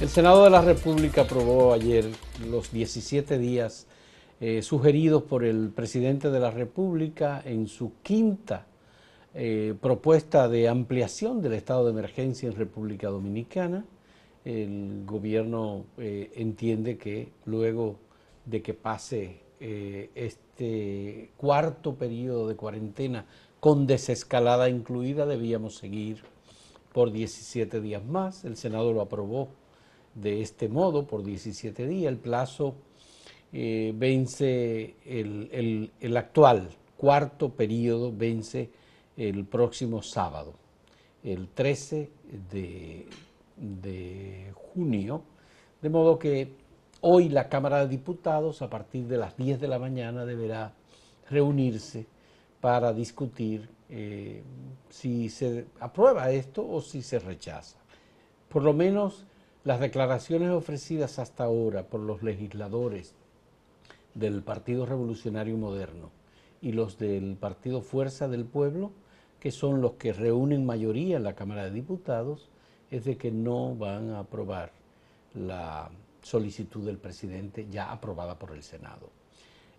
El Senado de la República aprobó ayer los 17 días eh, sugeridos por el presidente de la República en su quinta eh, propuesta de ampliación del estado de emergencia en República Dominicana. El gobierno eh, entiende que luego de que pase este cuarto periodo de cuarentena con desescalada incluida, debíamos seguir por 17 días más. El Senado lo aprobó de este modo por 17 días. El plazo eh, vence, el, actual cuarto periodo vence el próximo sábado, el 13 de, de junio, de modo que hoy la Cámara de Diputados a partir de las 10 de la mañana deberá reunirse para discutir eh, si se aprueba esto o si se rechaza. Por lo menos las declaraciones ofrecidas hasta ahora por los legisladores del Partido Revolucionario Moderno y los del Partido Fuerza del Pueblo, que son los que reúnen mayoría en la Cámara de Diputados, es de que no van a aprobar la solicitud del presidente ya aprobada por el Senado.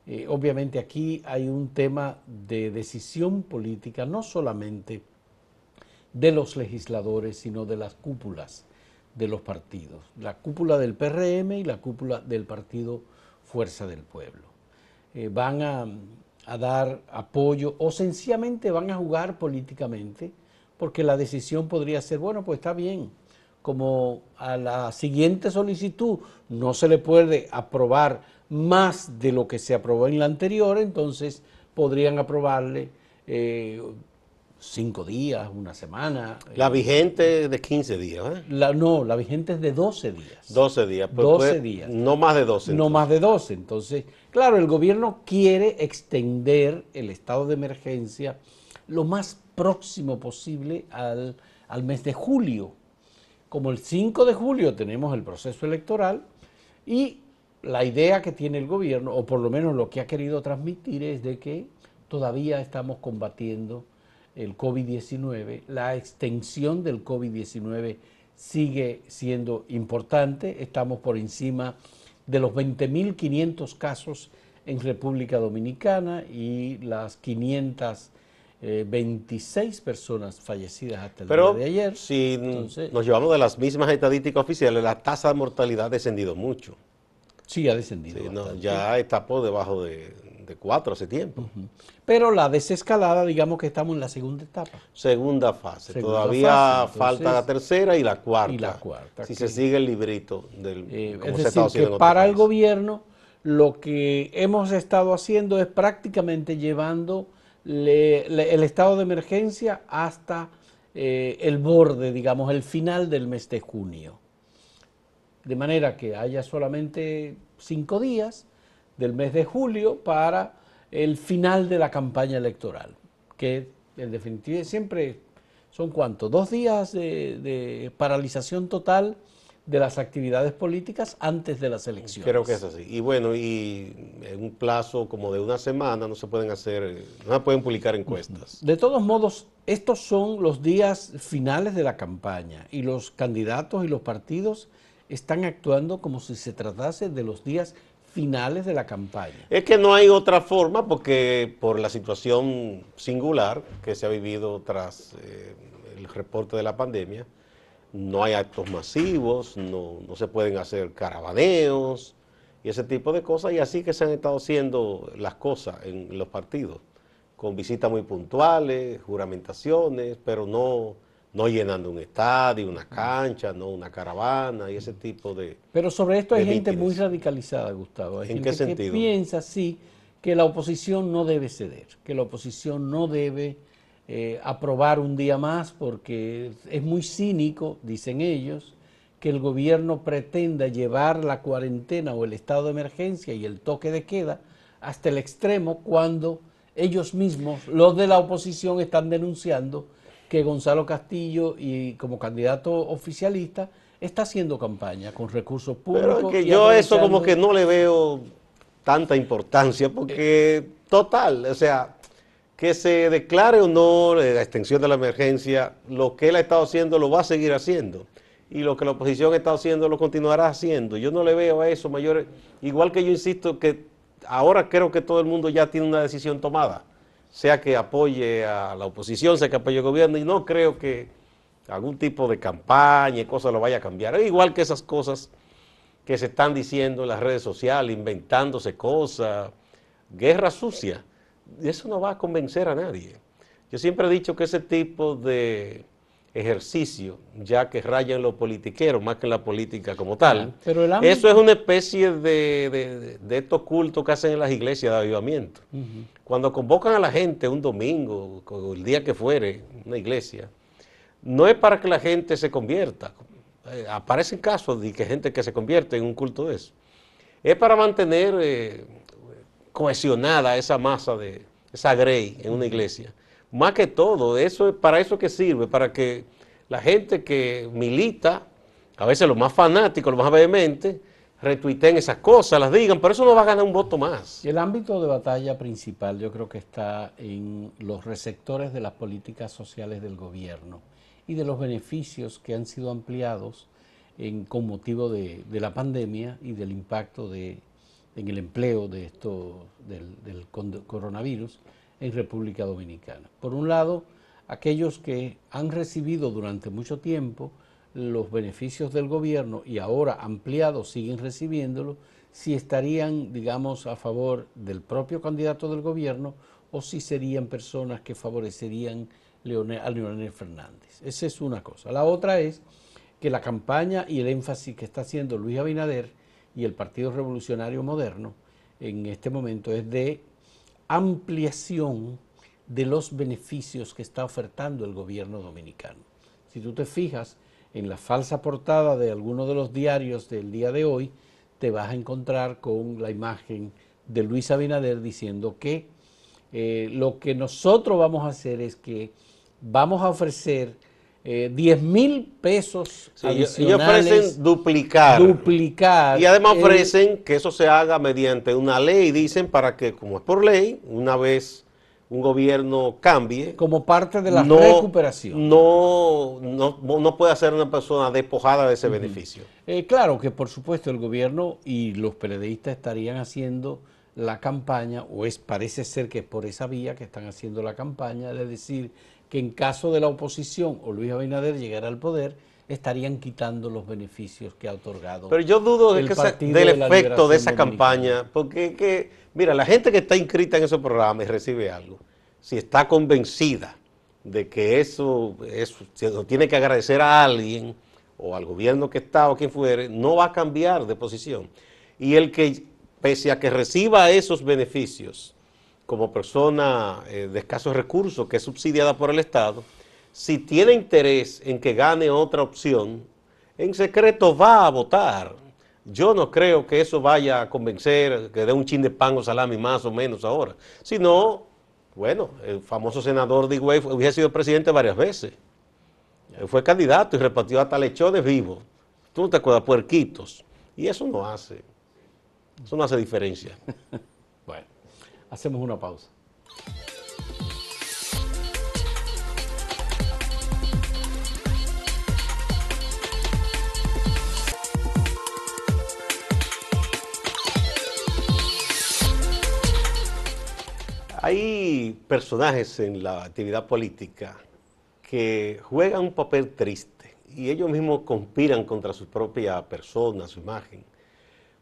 Eh, obviamente aquí hay un tema de decisión política, no solamente de los legisladores, sino de las cúpulas de los partidos, la cúpula del PRM y la cúpula del partido Fuerza del Pueblo. Eh, van a, dar apoyo o sencillamente van a jugar políticamente porque la decisión podría ser, bueno, pues está bien, como a la siguiente solicitud no se le puede aprobar más de lo que se aprobó en la anterior, entonces podrían aprobarle eh, cinco días, una semana. La vigente de 15 días, ¿eh? La, no, la vigente es de 12 días. 12 días. Pues 12 pues, días. No más de 12. No más de 12. Entonces, claro, el gobierno quiere extender el estado de emergencia lo más próximo posible al, al mes de julio. Como el 5 de julio tenemos el proceso electoral y la idea que tiene el gobierno, o por lo menos lo que ha querido transmitir, es de que todavía estamos combatiendo el COVID-19, la extensión del COVID-19 sigue siendo importante, estamos por encima de los 20.500 casos en República Dominicana y las 526 personas fallecidas hasta el día de ayer. Si nos llevamos de las mismas estadísticas oficiales, la tasa de mortalidad ha descendido mucho. Sí, ha descendido. ya está por debajo de, cuatro hace tiempo. Pero la desescalada, digamos que estamos en la segunda etapa. Segunda fase. Todavía falta la tercera y la cuarta. Y la cuarta. Si se sigue el librito del eh, es decir, que para el gobierno lo que hemos estado haciendo es prácticamente llevando el estado de emergencia hasta eh, el borde, digamos, el final del mes de junio. De manera que haya solamente cinco días del mes de julio para el final de la campaña electoral, que en definitiva siempre son cuántos, dos días de, paralización total de las actividades políticas antes de las elecciones. Creo que es así. Y bueno, y en un plazo como de una semana no se pueden hacer, no se pueden publicar encuestas. De todos modos, estos son los días finales de la campaña y los candidatos y los partidos están actuando como si se tratase de los días finales de la campaña. Es que no hay otra forma porque por la situación singular que se ha vivido tras eh, el reporte de la pandemia, no hay actos masivos, no, se pueden hacer caravaneos y ese tipo de cosas y así que se han estado haciendo las cosas en los partidos, con visitas muy puntuales, juramentaciones, pero no no llenando un estadio, una cancha, no una caravana y ese tipo de... Pero sobre esto hay gente muy radicalizada, Gustavo. Hay ¿En gente Que piensa, sí, que la oposición no debe ceder, que la oposición no debe eh, aprobar un día más porque es muy cínico, dicen ellos, que el gobierno pretenda llevar la cuarentena o el estado de emergencia y el toque de queda hasta el extremo cuando ellos mismos, los de la oposición, están denunciando que Gonzalo Castillo y como candidato oficialista está haciendo campaña con recursos públicos. Pero que yo eso como que no le veo tanta importancia porque total, o sea, que se declare o no la extensión de la emergencia, lo que él ha estado haciendo lo va a seguir haciendo. y lo que la oposición está haciendo lo continuará haciendo. Yo no le veo a eso mayores, igual que yo insisto que ahora creo que todo el mundo ya tiene una decisión tomada, sea que apoye a la oposición, sea que apoye al gobierno, y no creo que algún tipo de campaña y cosas lo vaya a cambiar. Igual que esas cosas que se están diciendo en las redes sociales, inventándose cosas, guerra sucia. Eso no va a convencer a nadie. Yo siempre he dicho que ese tipo de ejercicio, ya que raya en lo politiquero más que en la política como tal, eso es una especie de, de, estos cultos que hacen en las iglesias de avivamiento. Cuando convocan a la gente un domingo, o el día que fuere, una iglesia, no es para que la gente se convierta. Eh, aparecen casos de que gente que se convierte en un culto de eso. Es para mantener eh, cohesionada esa masa de esa grey en una iglesia. Más que todo, eso para eso que sirve, para que la gente que milita, a veces los más fanáticos, los más vehementes, retuiteen esas cosas, las digan, pero eso no va a ganar un voto más. El ámbito de batalla principal yo creo que está en los receptores de las políticas sociales del gobierno y de los beneficios que han sido ampliados en, con motivo de, la pandemia y del impacto de, en el empleo de esto, del, coronavirus en República Dominicana. Por un lado, aquellos que han recibido durante mucho tiempo los beneficios del gobierno y ahora ampliados siguen recibiéndolo, si estarían, digamos, a favor del propio candidato del gobierno o si serían personas que favorecerían a Leonel Fernández. Esa es una cosa. La otra es que la campaña y el énfasis que está haciendo Luis Abinader y el Partido Revolucionario Moderno en este momento es de ampliación de los beneficios que está ofertando el gobierno dominicano. Si tú te fijas en la falsa portada de alguno de los diarios del día de hoy, te vas a encontrar con la imagen de Luis Abinader diciendo que eh, lo que nosotros vamos a hacer es que vamos a ofrecer 10 eh, mil pesos adicionales. Y ofrecen duplicar. Duplicar. Y además ofrecen que eso se haga mediante una ley, dicen, para que, como es por ley, una vez un gobierno cambie. Como parte de la recuperación. No, no, no, puede ser una persona despojada de ese beneficio. Eh, claro que, por supuesto, el gobierno y los periodistas estarían haciendo la campaña, o es parece ser que es por esa vía que están haciendo la campaña, de decir que en caso de la oposición o Luis Abinader llegara al poder, estarían quitando los beneficios que ha otorgado. Pero yo dudo de que del efecto de esa campaña, porque que, mira, la gente que está inscrita en ese programa y recibe algo, si está convencida de que eso, eso tiene que agradecer a alguien o al gobierno que está o quien fuere, no va a cambiar de posición. Y el que, pese a que reciba esos beneficios, como persona eh, de escasos recursos que es subsidiada por el Estado, si tiene interés en que gane otra opción, en secreto va a votar. Yo no creo que eso vaya a convencer que dé un chin de pan o salami más o menos ahora. Sino, bueno, el famoso senador de Higüey hubiera sido presidente varias veces. fue candidato y repartió hasta lechones vivos. Tú no te acuerdas, puerquitos. Y eso no hace, eso no hace diferencia. Hacemos una pausa. Hay personajes en la actividad política que juegan un papel triste y ellos mismos conspiran contra su propia persona, su imagen,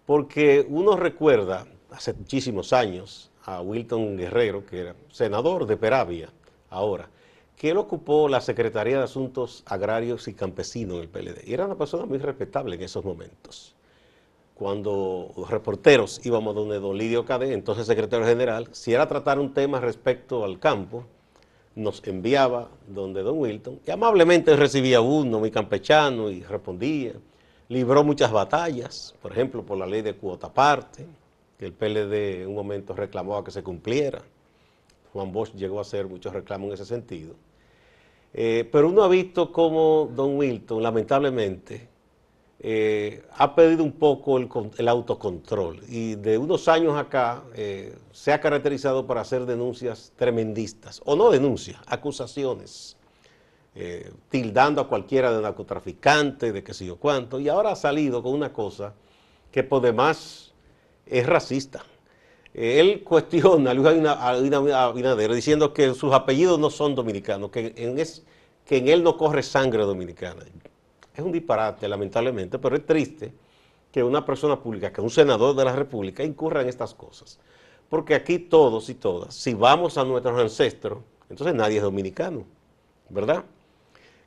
porque uno recuerda hace muchísimos años a Wilton Guerrero, que era senador de Peravia ahora, que él ocupó la Secretaría de Asuntos Agrarios y Campesinos en el PLD. Y era una persona muy respetable en esos momentos. Cuando los reporteros íbamos donde don Lidio Cade, entonces secretario general, si era tratar un tema respecto al campo, nos enviaba donde don Wilton, y amablemente recibía uno, muy campechano, y respondía. Libró muchas batallas, por ejemplo, por la ley de cuota parte, que el PLD en un momento reclamó a que se cumpliera. Juan Bosch llegó a hacer muchos reclamos en ese sentido. Eh, pero uno ha visto cómo don Wilton, lamentablemente, eh, ha perdido un poco el, autocontrol y de unos años acá eh, se ha caracterizado por hacer denuncias tremendistas, o no denuncias, acusaciones tildando a cualquiera de narcotraficante, de qué sé yo cuánto, y ahora ha salido con una cosa que por demás es racista. Él cuestiona a Luis Abinader diciendo que sus apellidos no son dominicanos, que en, es, que en él no corre sangre dominicana. Es un disparate, lamentablemente, pero es triste que una persona pública, que un senador de la República incurra en estas cosas. Porque aquí todos y todas, si vamos a nuestros ancestros, entonces nadie es dominicano, ¿verdad?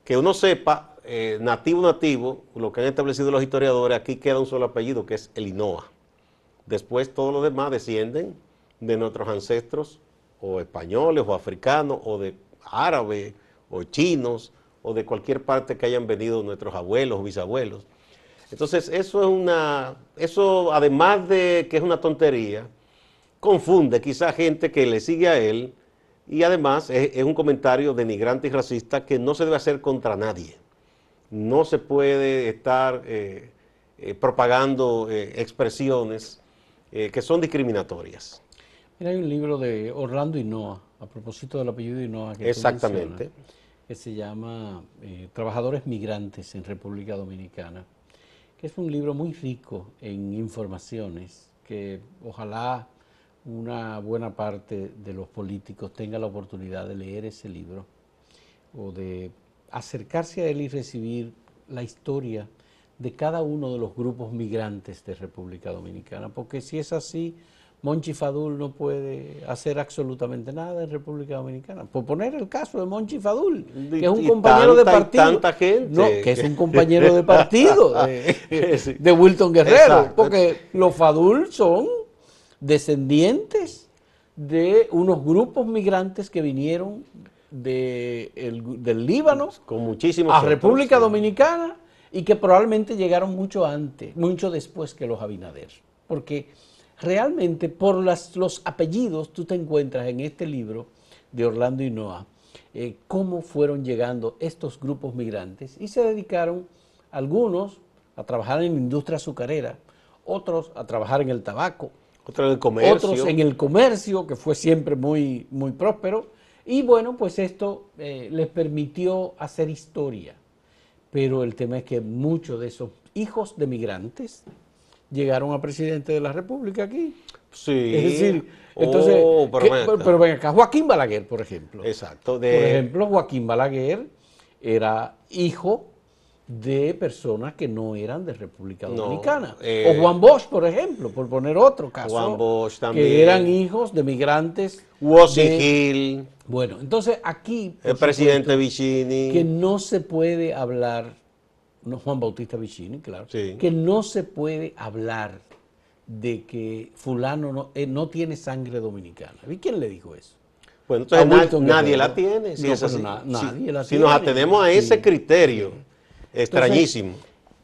Que uno sepa, eh, nativo, nativo, lo que han establecido los historiadores, aquí queda un solo apellido, que es el Inoa. Después todos los demás descienden de nuestros ancestros, o españoles, o africanos, o de árabes, o chinos, o de cualquier parte que hayan venido nuestros abuelos o bisabuelos. Entonces, eso es una, eso además de que es una tontería, confunde quizá gente que le sigue a él y además es, un comentario denigrante y racista que no se debe hacer contra nadie. No se puede estar eh, eh, propagando eh, expresiones que son discriminatorias. Mira, hay un libro de Orlando Hinoa, a propósito del apellido Hinoa. Que Exactamente. que se llama Trabajadores Migrantes en República Dominicana, que es un libro muy rico en informaciones que ojalá una buena parte de los políticos tenga la oportunidad de leer ese libro o de acercarse a él y recibir la historia de cada uno de los grupos migrantes de República Dominicana, porque si es así, Monchi Fadul no puede hacer absolutamente nada en República Dominicana. Por poner el caso de Monchi Fadul, que es un compañero de partido. Tanta gente. que es un compañero de partido de, de Wilton Guerrero, porque los Fadul son descendientes de unos grupos migrantes que vinieron de del Líbano con muchísimos a República Dominicana y que probablemente llegaron mucho antes, mucho después que los Abinader. Porque realmente por las, los apellidos tú te encuentras en este libro de Orlando Hinoa eh, cómo fueron llegando estos grupos migrantes y se dedicaron algunos a trabajar en la industria azucarera, otros a trabajar en el tabaco, otros en el comercio. Otros en el comercio, que fue siempre muy, muy próspero. Y bueno, pues esto eh, les permitió hacer historia. Pero el tema es que muchos de esos hijos de migrantes llegaron a presidente de la República aquí. Sí. Es decir, entonces, oh, pero, ven acá, Joaquín Balaguer, por ejemplo. Exacto. Por ejemplo, Joaquín Balaguer era hijo de personas que no eran de República Dominicana. Eh, o Juan Bosch, por ejemplo, por poner otro caso. Juan Bosch también. Que eran hijos de migrantes. Wosi Bueno, entonces aquí... El presidente Vicini. Que no se puede hablar, no Juan Bautista Vicini, claro, que no se puede hablar de que fulano no, eh, no tiene sangre dominicana. ¿Y quién le dijo eso? Bueno, entonces nadie la tiene. Si, nadie la si nos atenemos a ese criterio Extrañísimo.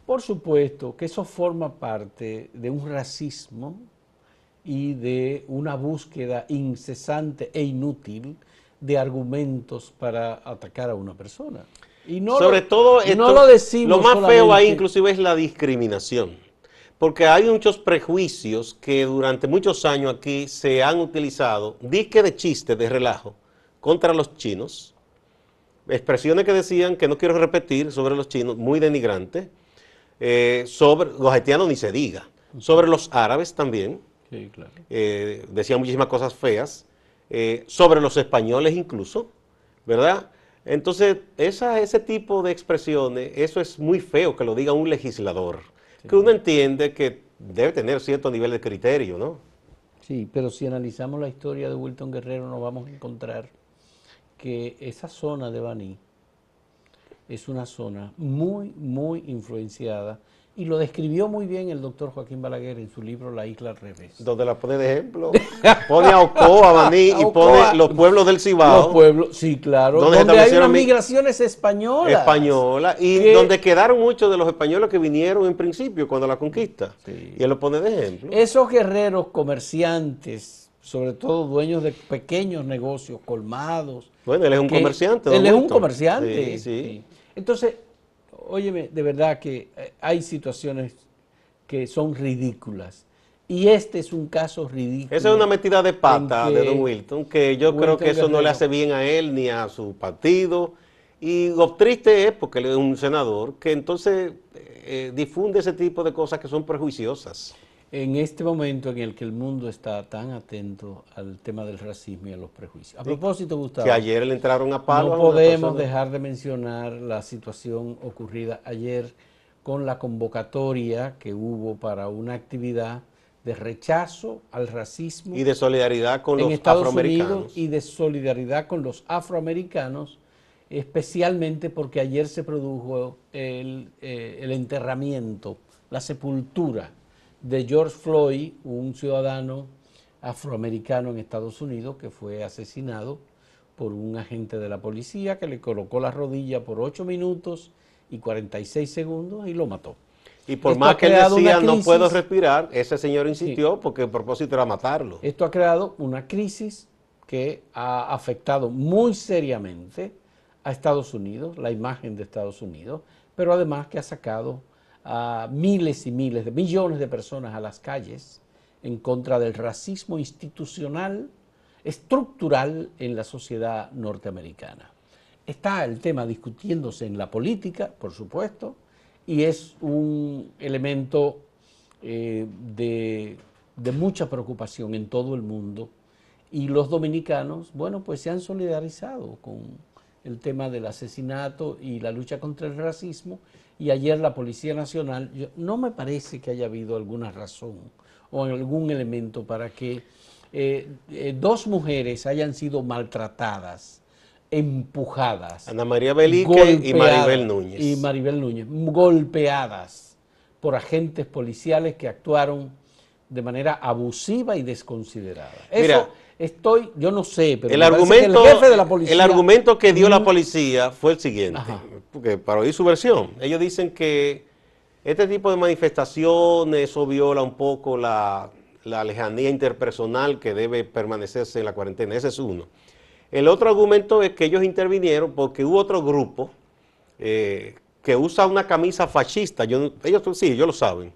por supuesto que eso forma parte de un racismo y de una búsqueda incesante e inútil de argumentos para atacar a una persona. Y no Sobre todo, no lo decimos. Lo más feo ahí inclusive es la discriminación. Porque hay muchos prejuicios que durante muchos años aquí se han utilizado, dique de chiste, de relajo, contra los chinos, expresiones que decían, que no quiero repetir, sobre los chinos, muy denigrantes, eh, sobre los haitianos ni se diga, sobre los árabes también, sí, claro. Eh, decían muchísimas cosas feas, eh, sobre los españoles incluso, ¿verdad? Entonces, esa, ese tipo de expresiones, eso es muy feo que lo diga un legislador, que uno entiende que debe tener cierto nivel de criterio, ¿no? Sí, pero si analizamos la historia de Wilton Guerrero nos vamos a encontrar que esa zona de Baní es una zona muy, muy influenciada y lo describió muy bien el doctor Joaquín Balaguer en su libro La Isla al Revés. Donde la pone de ejemplo. pone a Ocoa, Baní y pone los pueblos del Cibao. Los pueblos, sí, claro. Donde, hay unas migraciones españolas. Españolas. Y donde quedaron muchos de los españoles que vinieron en principio cuando la conquista. Y él lo pone de ejemplo. Esos guerreros comerciantes sobre todo dueños de pequeños negocios, colmados. Bueno, él es un comerciante. Él es un comerciante. Sí, Entonces, óyeme, de verdad que eh, hay situaciones que son ridículas. Y este es un caso ridículo. Esa es una metida de pata de Don Wilton, que yo creo que eso no le hace bien a él ni a su partido Y lo triste es, porque él es un senador, que entonces eh, difunde ese tipo de cosas que son prejuiciosas. En este momento en el que el mundo está tan atento al tema del racismo y a los prejuicios. A propósito, Gustavo. Que ayer le entraron a palo. No podemos dejar de mencionar la situación ocurrida ayer con la convocatoria que hubo para una actividad de rechazo al racismo y de solidaridad con en los Estados afroamericanos Unidos y de solidaridad con los afroamericanos, especialmente porque ayer se produjo el, eh, el enterramiento, la sepultura de George Floyd, un ciudadano afroamericano en Estados Unidos que fue asesinado por un agente de la policía que le colocó la rodilla por 8 minutos y 46 segundos y lo mató. Y por más que decía no puedo respirar, ese señor insistió porque el propósito era matarlo. Esto ha creado una crisis que ha afectado muy seriamente a Estados Unidos, la imagen de Estados Unidos, pero además que ha sacado a miles y miles de millones de personas a las calles en contra del racismo institucional, estructural en la sociedad norteamericana. Está el tema discutiéndose en la política, por supuesto, y es un elemento eh, de, mucha preocupación en todo el mundo. Y los dominicanos, bueno, pues se han solidarizado con el tema del asesinato y la lucha contra el racismo. Y ayer la Policía Nacional, no me parece que haya habido alguna razón o algún elemento para que eh, eh, dos mujeres hayan sido maltratadas empujadas. Ana María Belique y Maribel Núñez. Y Maribel Núñez, golpeadas por agentes policiales que actuaron de manera abusiva y desconsiderada. Eso estoy, yo no sé, pero el argumento, el jefe de la policía. El argumento que dio la policía fue el siguiente, porque para oír su versión, ellos dicen que este tipo de manifestaciones, eso viola un poco la, la lejanía interpersonal que debe permanecerse en la cuarentena. Ese es uno. El otro argumento es que ellos intervinieron porque hubo otro grupo eh, que usa una camisa fascista, ellos sí, ellos lo saben,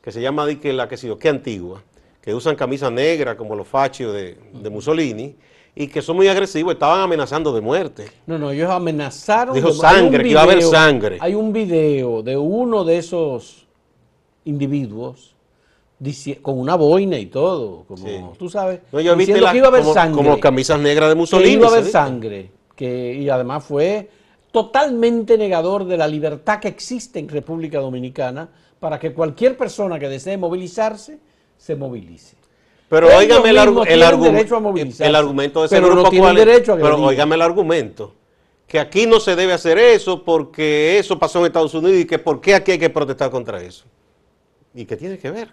que se llama que la que yo, qué antigua, que usan camisa negra como los fachos de, Mussolini y que son muy agresivos, estaban amenazando de muerte. No, no, ellos amenazaron. Dijo sangre, que iba a haber sangre. Hay un video de uno de esos individuos con una boina y todo, como tú sabes, no, yo diciendo que iba a haber sangre. Como camisas negras de Mussolini. Que iba a haber sangre, que, y además fue totalmente negador de la libertad que existe en República Dominicana para que cualquier persona que desee movilizarse, se movilice. Pero óigame el, el, el, argumento de ese pero grupo no derecho a Pero óigame el argumento, que aquí no se debe hacer eso porque eso pasó en Estados Unidos y que por qué aquí hay que protestar contra eso. ¿Y qué tiene que ver?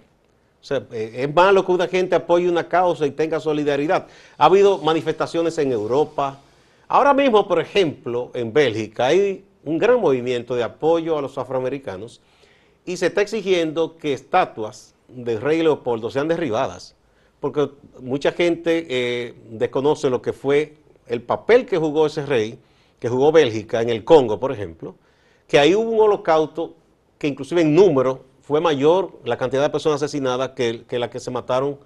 O sea, eh, es malo que una gente apoye una causa y tenga solidaridad. Ha habido manifestaciones en Europa. Ahora mismo, por ejemplo, en Bélgica hay un gran movimiento de apoyo a los afroamericanos y se está exigiendo que estatuas del rey Leopoldo sean derribadas, porque mucha gente eh, desconoce lo que fue el papel que jugó ese rey, que jugó Bélgica en el Congo, por ejemplo, que ahí hubo un holocausto que inclusive en número fue mayor la cantidad de personas asesinadas que, la que se mataron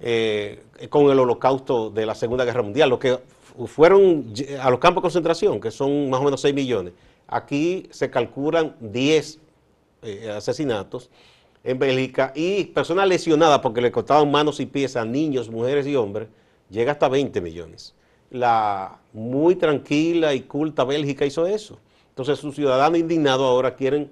eh, con el holocausto de la Segunda Guerra Mundial, lo que fueron a los campos de concentración, que son más o menos 6 millones. Aquí se calculan 10 eh, asesinatos en Bélgica y personas lesionadas porque le cortaban manos y pies a niños, mujeres y hombres, llega hasta 20 millones. La muy tranquila y culta Bélgica hizo eso. Entonces sus ciudadanos indignados ahora quieren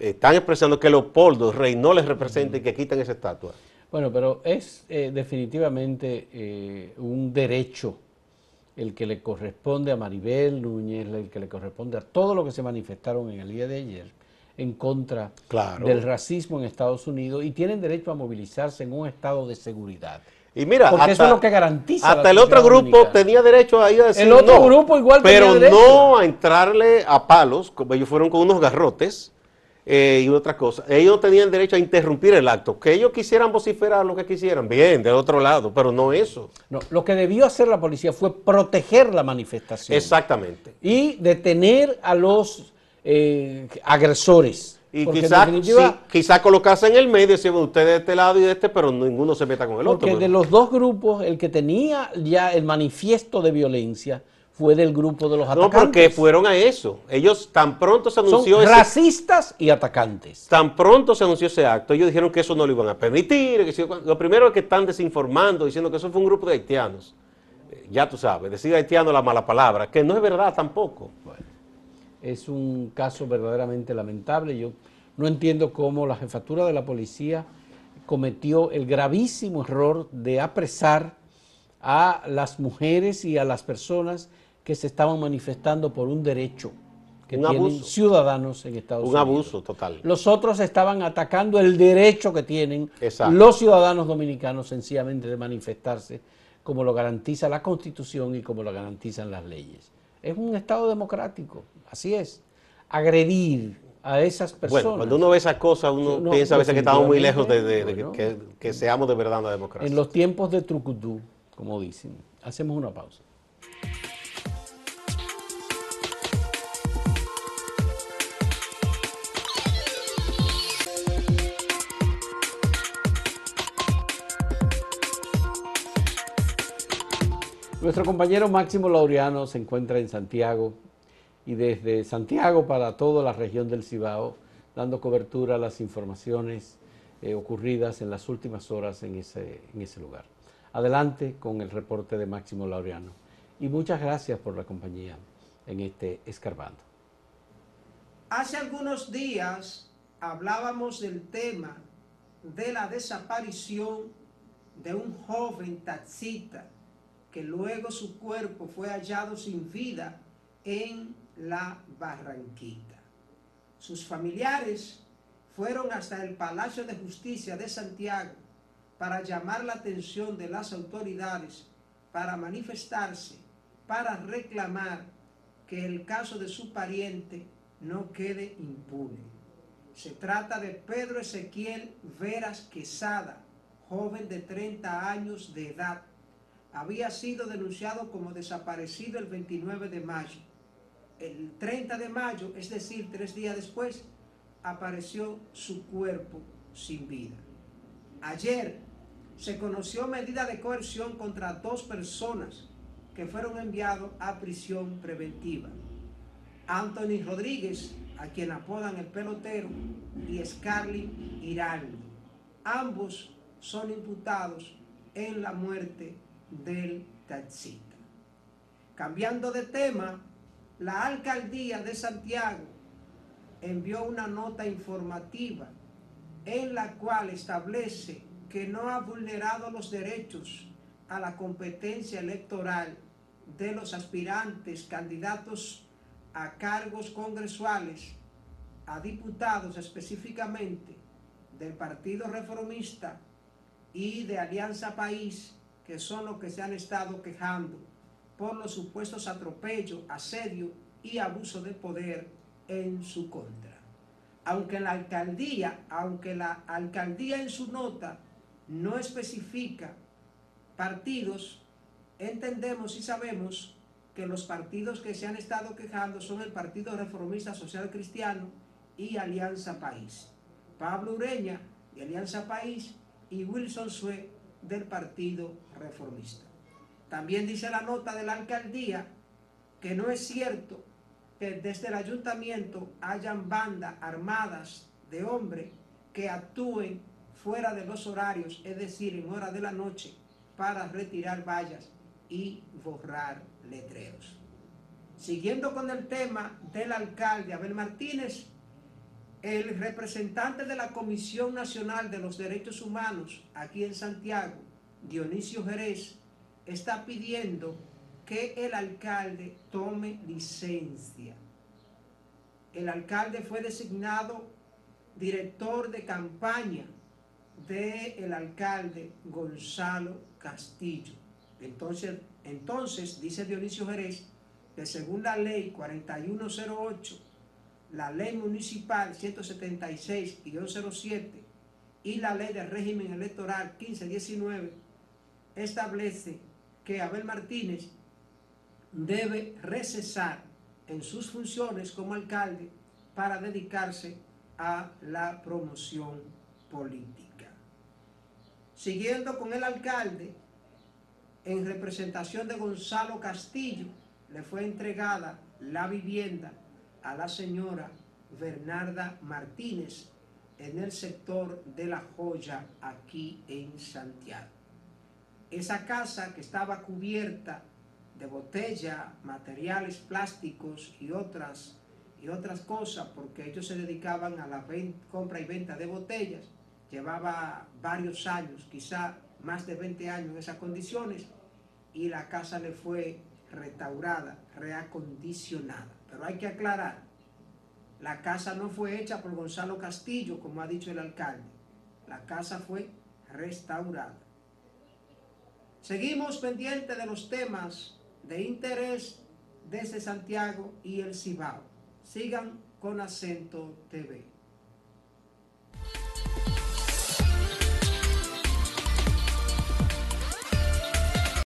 están expresando que Leopoldo, rey, no les represente y que quiten esa estatua. Bueno, pero es eh, definitivamente eh, un derecho el que le corresponde a Maribel Núñez, el que le corresponde a todos los que se manifestaron en el día de ayer en contra del racismo en Estados Unidos y tienen derecho a movilizarse en un estado de seguridad. Y mira, porque eso es lo que garantiza. Hasta el otro grupo tenía derecho a ir a decir El otro grupo igual pero no a entrarle a palos, como ellos fueron con unos garrotes eh, y otra cosa. Ellos tenían derecho a interrumpir el acto. Que ellos quisieran vociferar lo que quisieran, bien, del otro lado, pero no eso. No, lo que debió hacer la policía fue proteger la manifestación. Exactamente. Y detener a los eh, agresores. Y quizás quizá colocarse en el medio, decir usted de este lado y de este, pero ninguno se meta con el otro. Porque de los dos grupos, el que tenía ya el manifiesto de violencia fue del grupo de los No, atacantes. porque fueron a eso. Ellos tan pronto se anunció Son ese, racistas y atacantes. tan pronto se anunció ese acto, ellos dijeron que eso no lo iban a permitir. que si- lo primero es que están desinformando, diciendo que eso fue un grupo de haitianos. Eh, Ya tú sabes, decir haitiano la mala palabra, que no es verdad tampoco. Es un caso verdaderamente lamentable. Yo no entiendo cómo la jefatura de la policía cometió el gravísimo error de apresar a las mujeres y a las personas que se estaban manifestando por un derecho que Un tienen abuso. ciudadanos en Estados Un Unidos. abuso total. Los otros estaban atacando el derecho que tienen Exacto. los ciudadanos dominicanos sencillamente de manifestarse como lo garantiza la Constitución y como lo garantizan las leyes. Es un Estado democrático, así es. Agredir a esas personas. Bueno, cuando uno ve esas cosas, uno No, piensa a veces que estamos muy lejos de, de- de bueno. que, que seamos de verdad una democracia. en los tiempos de Trucutú, como dicen. Hacemos una pausa. Nuestro compañero Máximo Laureano se encuentra en Santiago y desde Santiago para toda la región del Cibao, dando cobertura a las informaciones eh, ocurridas en las últimas horas en ese, en ese lugar. Adelante con el reporte de Máximo Laureano y muchas gracias por la compañía en este Escarbando. Hace algunos días hablábamos del tema de la desaparición de un joven taxista que luego su cuerpo fue hallado sin vida en la Barranquita. Sus familiares fueron hasta el Palacio de Justicia de Santiago para llamar la atención de las autoridades, para manifestarse, para reclamar que el caso de su pariente no quede impune. Se trata de Pedro Ezequiel Veras Quesada, joven de 30 años de edad. Había sido denunciado como desaparecido el 29 de mayo. El 30 de mayo, es decir, tres días después, apareció su cuerpo sin vida. Ayer se conoció medida de coerción contra dos personas que fueron enviados a prisión preventiva. Anthony Rodríguez, a quien apodan el pelotero, y Scarlett Hiraldo. Ambos son imputados en la muerte del taxista. Cambiando de tema, la alcaldía de Santiago envió una nota informativa en la cual establece que no ha vulnerado los derechos a la competencia electoral de los aspirantes candidatos a cargos congresuales, a diputados específicamente del Partido Reformista y de Alianza País, que son los que se han estado quejando por los supuestos atropellos, asedio y abuso de poder en su contra. Aunque la alcaldía, aunque la alcaldía en su nota no especifica partidos, entendemos y sabemos que los partidos que se han estado quejando son el Partido Reformista Social Cristiano y Alianza País. Pablo Ureña de Alianza País y Wilson Sue del Partido Reformista. También dice la nota de la alcaldía que no es cierto que desde el ayuntamiento hayan bandas armadas de hombres que actúen fuera de los horarios, es decir, en hora de la noche, para retirar vallas y borrar letreros. Siguiendo con el tema del alcalde Abel Martínez, el representante de la Comisión Nacional de los Derechos Humanos aquí en Santiago, Dionisio Jerez, está pidiendo que el alcalde tome licencia. El alcalde fue designado director de campaña del alcalde Gonzalo Castillo. Entonces, entonces, dice Dionisio Jerez, que según la ley 4108, la ley municipal 176-07 y la ley de régimen electoral 1519, establece que Abel Martínez debe recesar en sus funciones como alcalde para dedicarse a la promoción política. Siguiendo con el alcalde, en representación de Gonzalo Castillo, le fue entregada la vivienda a la señora Bernarda Martínez en el sector de La Joya, aquí en Santiago. Esa casa que estaba cubierta de botella, materiales plásticos y otras, y otras cosas, porque ellos se dedicaban a la compra y venta de botellas, llevaba varios años, quizá más de 20 años en esas condiciones, y la casa le fue restaurada, reacondicionada. Pero hay que aclarar, la casa no fue hecha por Gonzalo Castillo, como ha dicho el alcalde. La casa fue restaurada. Seguimos pendientes de los temas de interés desde Santiago y el Cibao. Sigan con Acento TV.